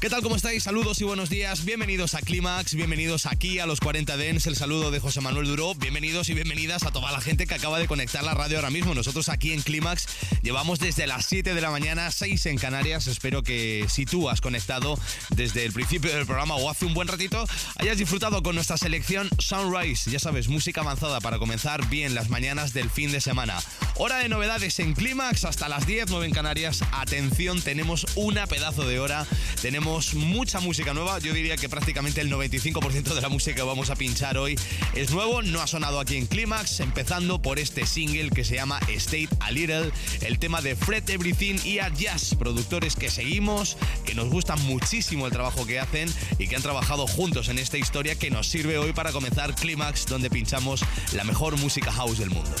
¿Qué tal? ¿Cómo estáis? Saludos y buenos días. Bienvenidos a Clímax, bienvenidos aquí a los 40 Dens. El saludo de José Manuel Duró. Bienvenidos y bienvenidas a toda la gente que acaba de conectar la radio ahora mismo. Nosotros aquí en Clímax llevamos desde las 7 de la mañana, 6 en Canarias. Espero que si tú has conectado desde el principio del programa o hace un buen ratito, hayas disfrutado con nuestra selección Sunrise. Ya sabes, música avanzada para comenzar bien las mañanas del fin de semana. Hora de novedades en Clímax hasta las 10, 9 en Canarias. Atención, tenemos una pedazo de hora. Tenemos mucha música nueva. Yo diría que prácticamente el 95% de la música que vamos a pinchar hoy es nuevo. No ha sonado aquí en Climax, empezando por este single que se llama State a Little, el tema de Fred Everything y a Jazz, productores que seguimos, que nos gusta muchísimo el trabajo que hacen y que han trabajado juntos en esta historia que nos sirve hoy para comenzar Climax, donde pinchamos la mejor música house del mundo.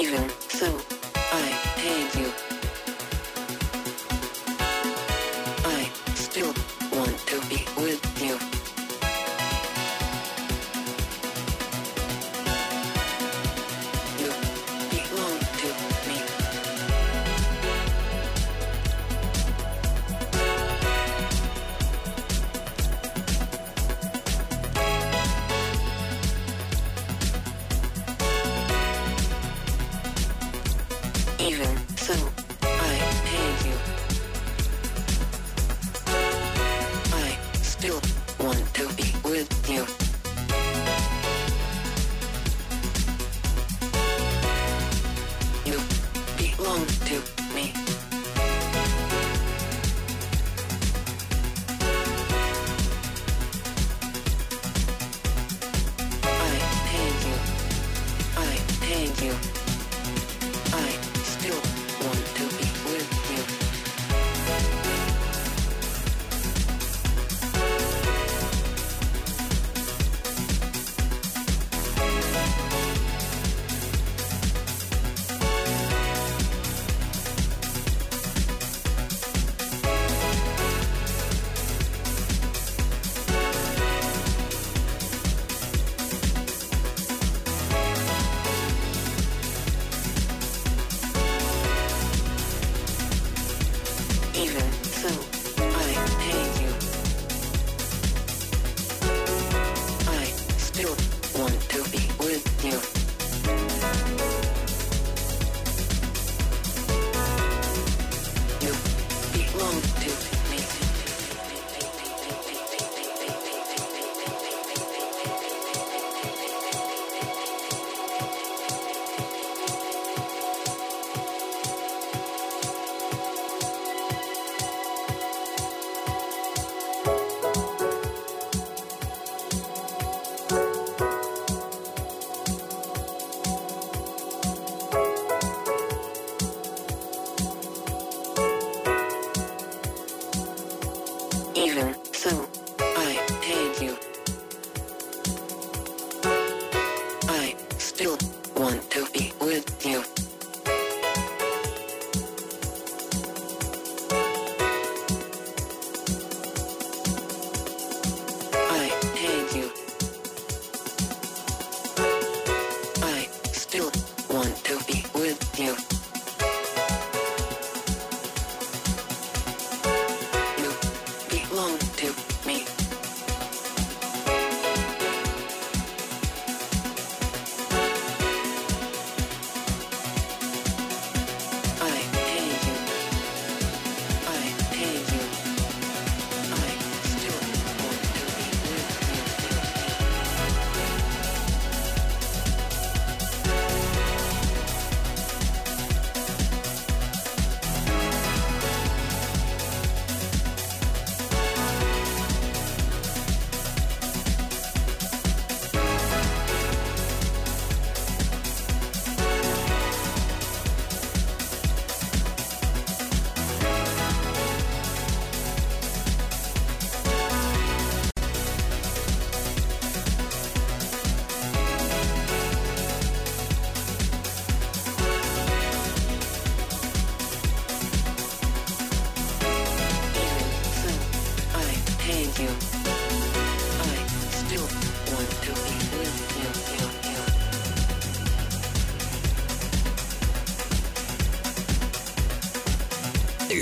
Even so.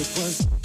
it was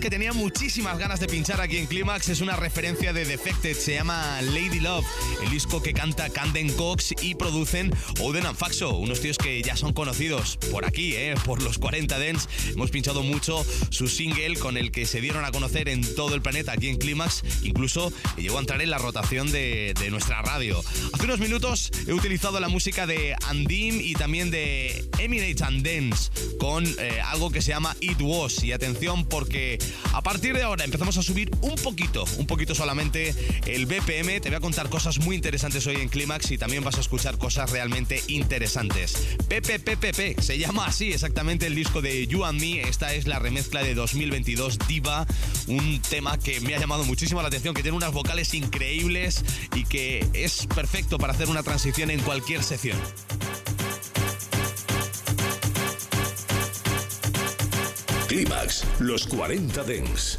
que tenía muchísimas ganas de pinchar aquí en Clímax es una referencia de Defected, se llama Lady Love, el disco que canta Camden Cox y producen Oden and Faxo, unos tíos que ya son conocidos por aquí, ¿eh? por los 40 Dents. Hemos pinchado mucho su single con el que se dieron a conocer en todo el planeta aquí en Clímax, incluso llegó a entrar en la rotación de, nuestra radio. Hace unos minutos he utilizado la música de Andim y también de Emirates and Dance con eh, algo que se llama It Was. Y atención porque a partir de ahora empezamos a subir un poquito, un poquito solamente el BPM. Te voy a contar cosas muy interesantes hoy en Clímax y también vas a escuchar cosas realmente interesantes. PPPPP, se llama así exactamente el disco de You and Me. Esta es la remezcla de 2022 Diva, un tema que me ha llamado muchísimo la atención, que tiene unas vocales increíbles y que es perfecto para hacer una transición en cualquier sección. Clímax, los 40 Dents.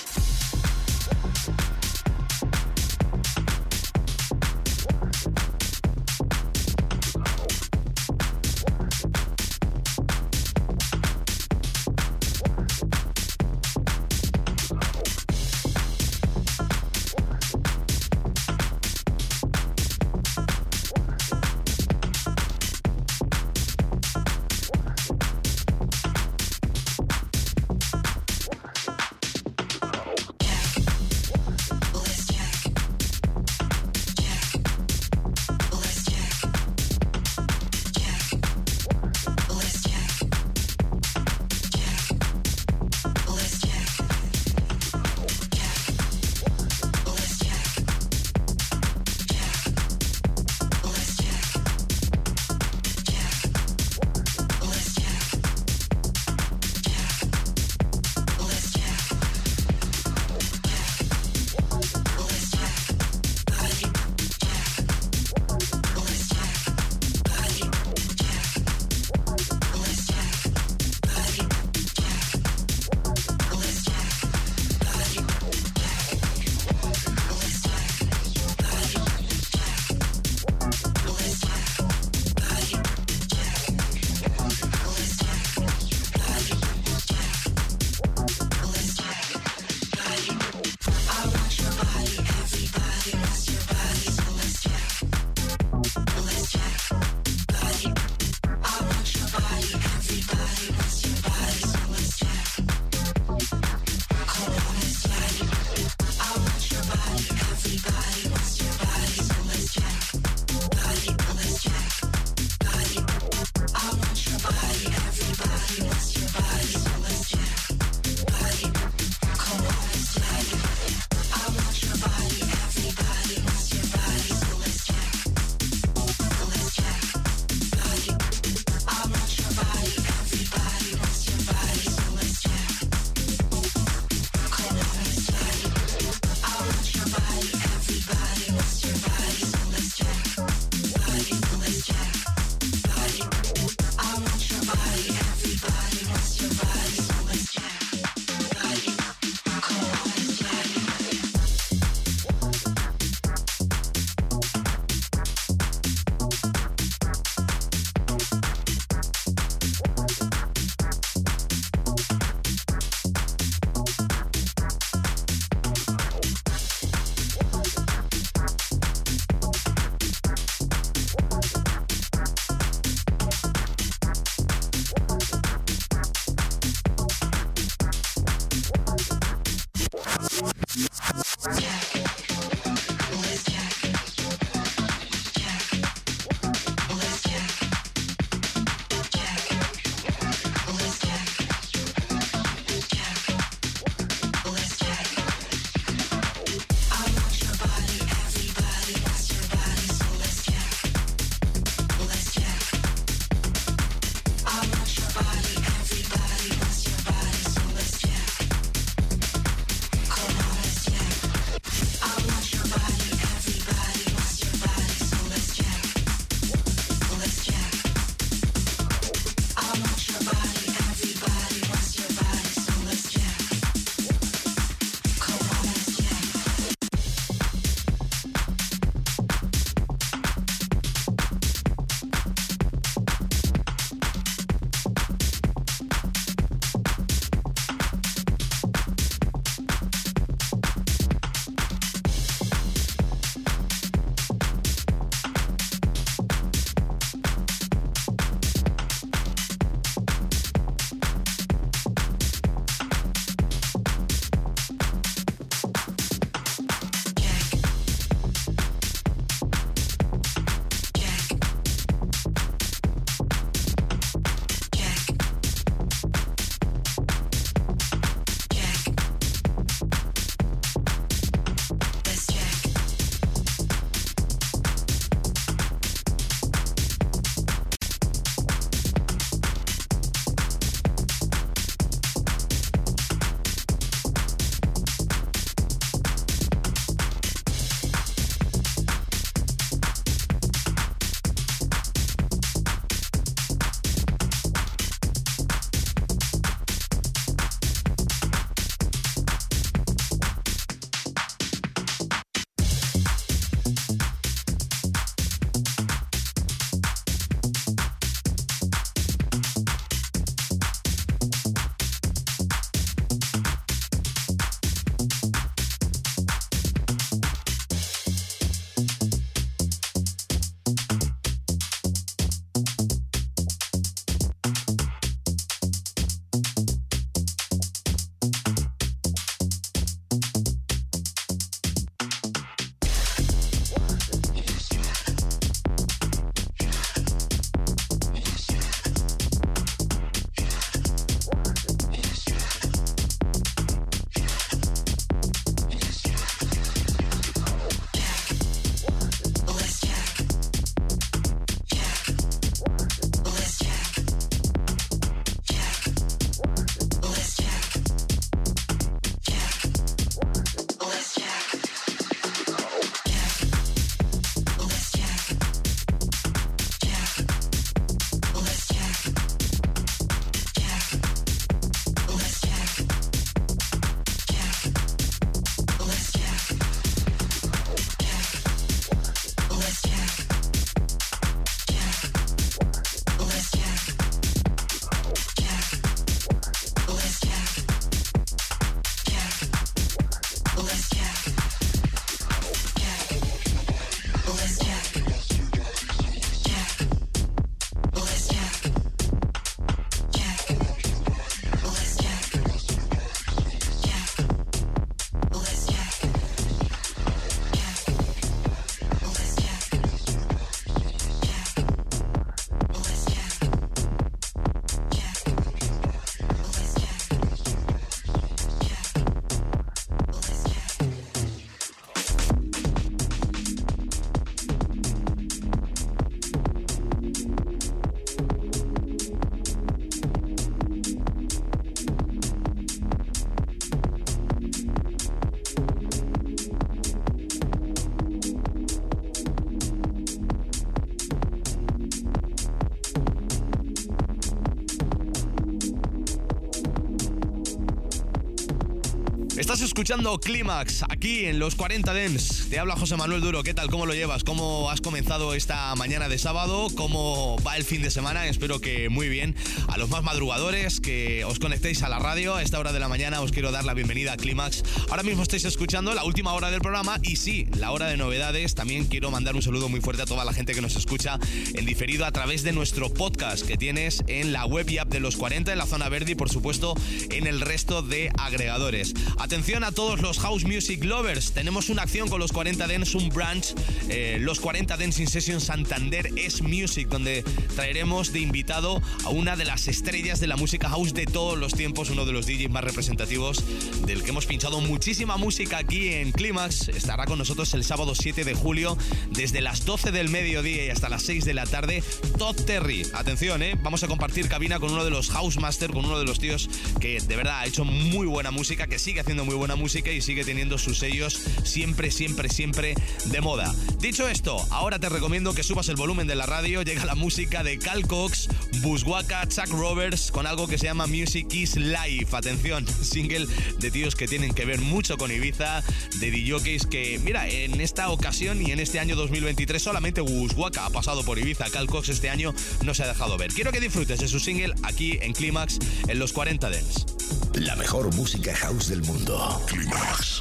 Escuchando Clímax aquí en los 40 Dens. Te habla José Manuel Duro. ¿Qué tal? ¿Cómo lo llevas? ¿Cómo has comenzado esta mañana de sábado? ¿Cómo va el fin de semana? Espero que muy bien. A los más madrugadores que os conectéis a la radio a esta hora de la mañana os quiero dar la bienvenida a Clímax. Ahora mismo estáis escuchando la última hora del programa y sí, la hora de novedades. También quiero mandar un saludo muy fuerte a toda la gente que nos escucha en diferido a través de nuestro podcast que tienes en la web y app de los 40 en la zona verde y por supuesto en el resto de agregadores. Atención a todos los house music lovers. Tenemos una acción con los 40 Dance, un branch, eh, los 40 Dancing Session Santander es Music, donde traeremos de invitado a una de las estrellas de la música house de todos los tiempos, uno de los DJs más representativos del que hemos pinchado muchísima música aquí en Clímax. Estará con nosotros el sábado 7 de julio desde las 12 del mediodía y hasta las 6 de la tarde. Todd Terry. Atención, ¿eh? Vamos a compartir cabina con uno de los House Master, con uno de los tíos que de verdad ha hecho muy buena música, que sigue haciendo muy buena música y sigue teniendo sus sellos siempre, siempre, siempre de moda. Dicho esto, ahora te recomiendo que subas el volumen de la radio. Llega la música de Cal Cox, Buswaka, Chuck Roberts con algo que se llama Music is Life. Atención, single de tíos que tienen que ver mucho con Ibiza, de DJs que, mira, en esta ocasión y en este año 2023 solamente Buswaka ha pasado por Ibiza. Cal Cox este año no se ha dejado ver. Quiero que disfrutes de su single aquí en Clímax en los 40 Dents. La mejor música house del mundo. Climax.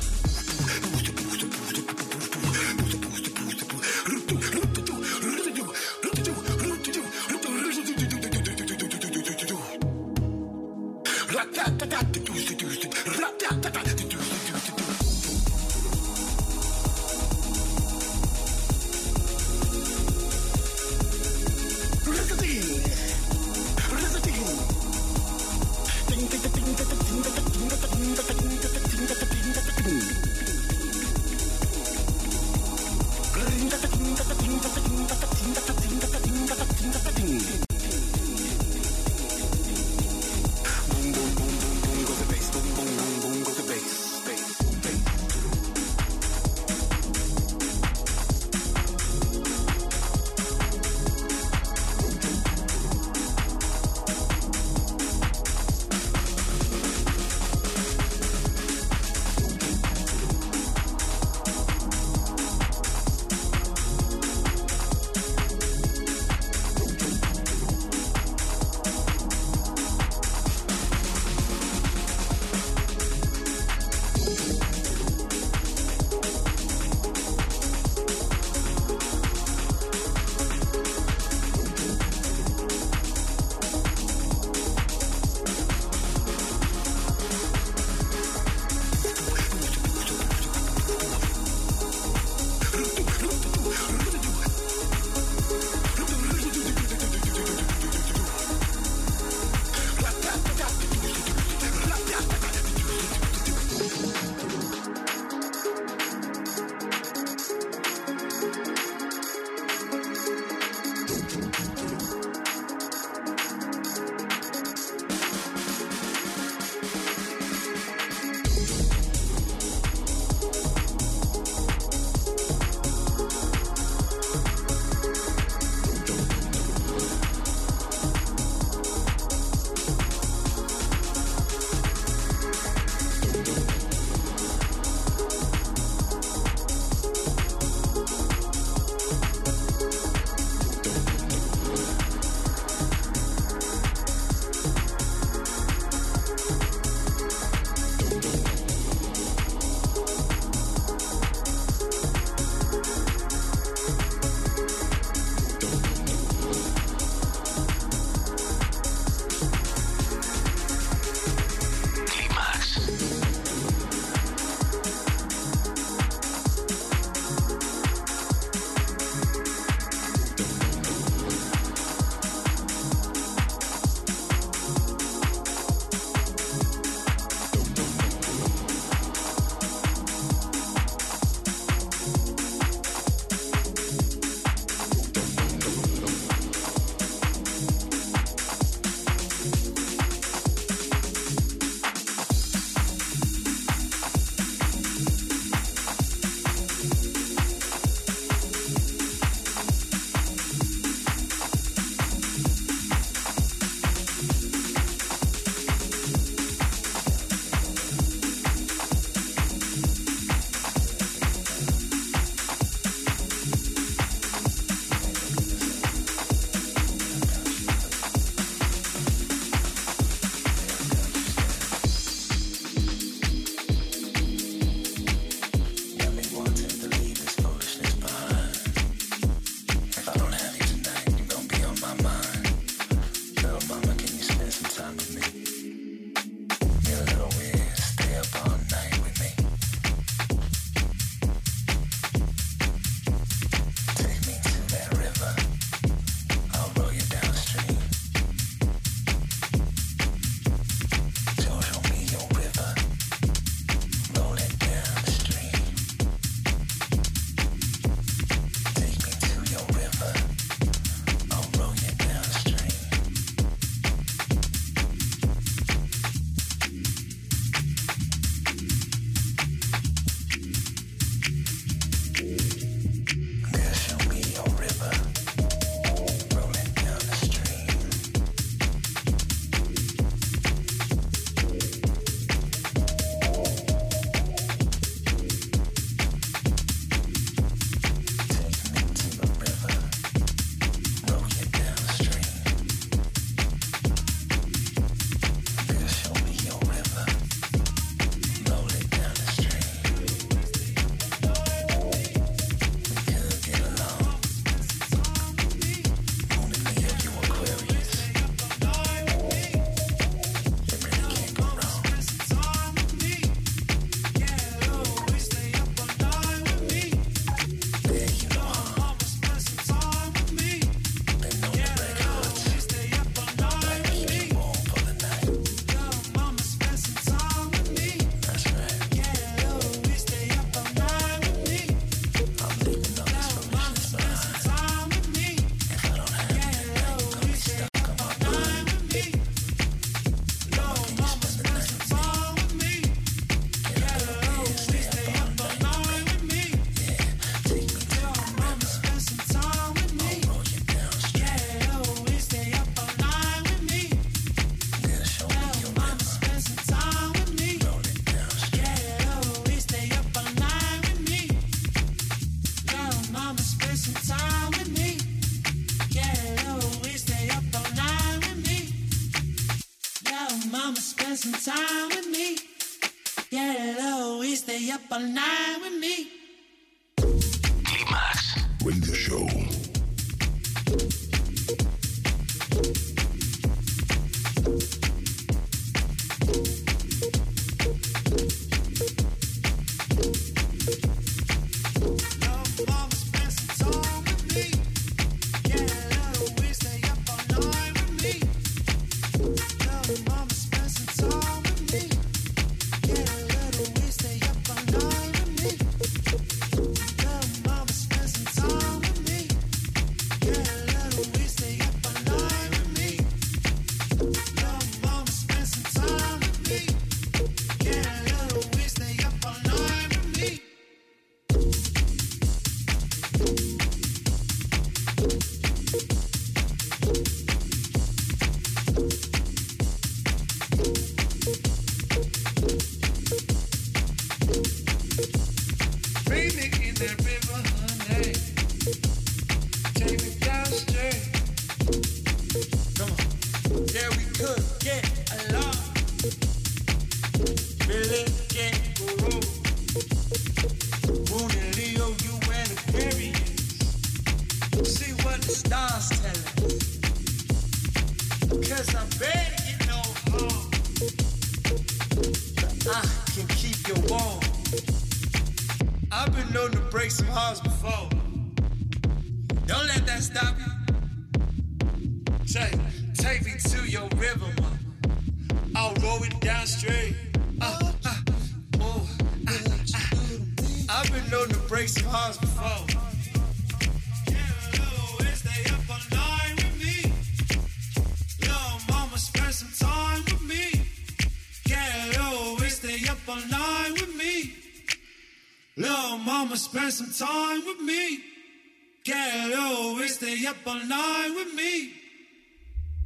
up all night with me.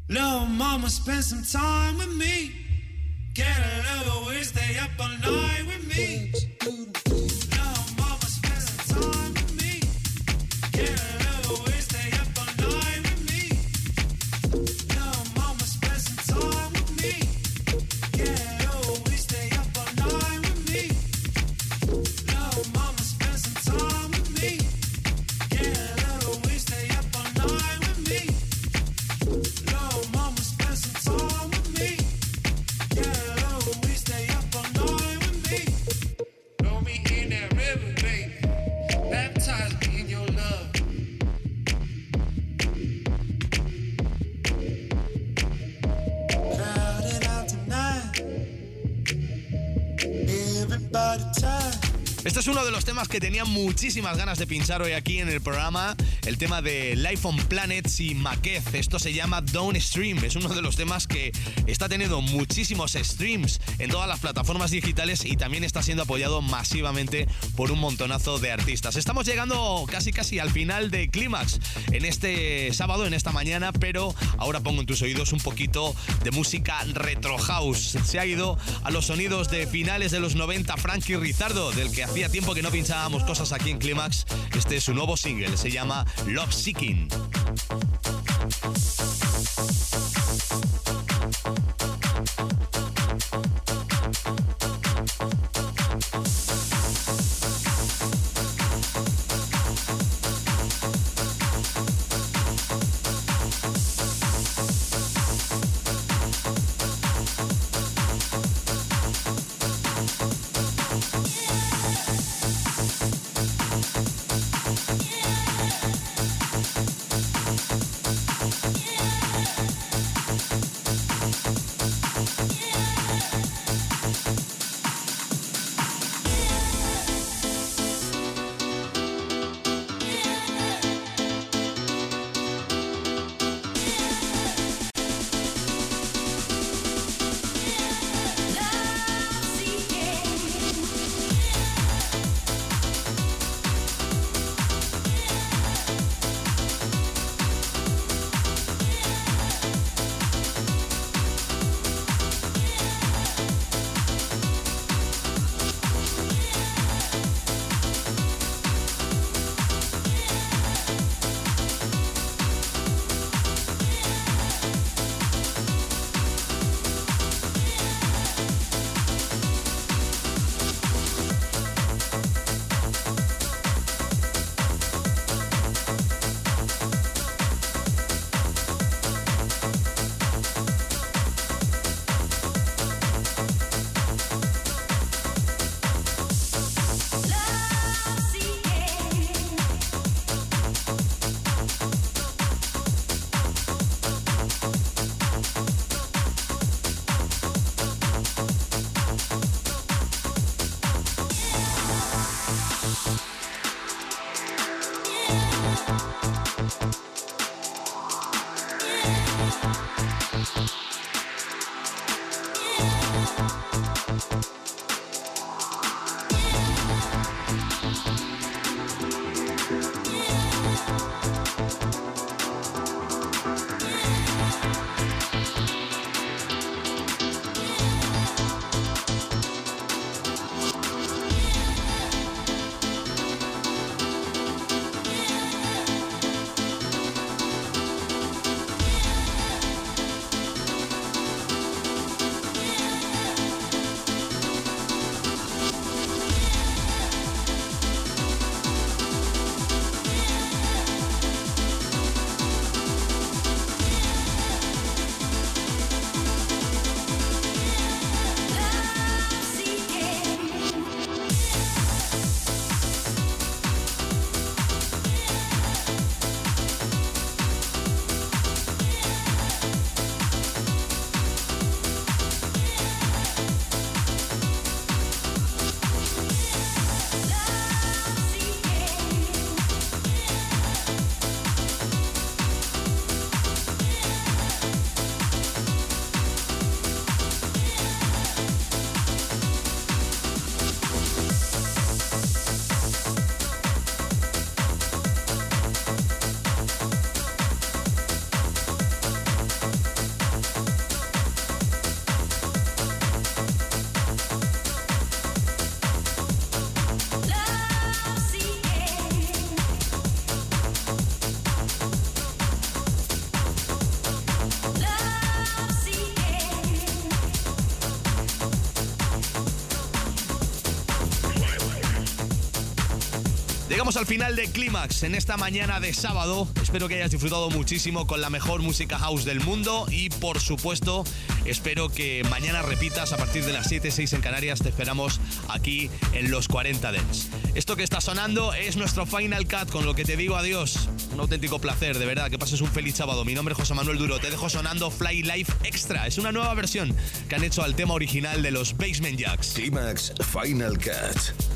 Little mama, spend some time with me. Get a little away, stay up all night with me. que tenía muchísimas ganas de pinchar hoy aquí en el programa el tema de Life on Planets y Maquez. Esto se llama Downstream. Es uno de los temas que está teniendo muchísimos streams en todas las plataformas digitales y también está siendo apoyado masivamente por un montonazo de artistas. Estamos llegando casi casi al final de Clímax en este sábado, en esta mañana, pero ahora pongo en tus oídos un poquito de música retro house. Se ha ido a los sonidos de finales de los 90 Frankie Rizardo, del que hacía tiempo que no pinchábamos cosas aquí en Clímax. Este es su nuevo single, se llama Love Seeking. Llegamos al final de Clímax en esta mañana de sábado. Espero que hayas disfrutado muchísimo con la mejor música house del mundo y por supuesto espero que mañana repitas a partir de las 7, 6 en Canarias. Te esperamos aquí en los 40 Dents. Esto que está sonando es nuestro Final Cut con lo que te digo adiós. Un auténtico placer, de verdad, que pases un feliz sábado. Mi nombre es José Manuel Duro. Te dejo sonando Fly Life Extra. Es una nueva versión que han hecho al tema original de los Basement Jacks. Clímax Final Cut.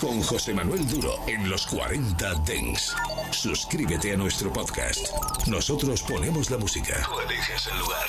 Con José Manuel Duro en los 40 Dens. Suscríbete a nuestro podcast. Nosotros ponemos la música. Tú eliges el lugar.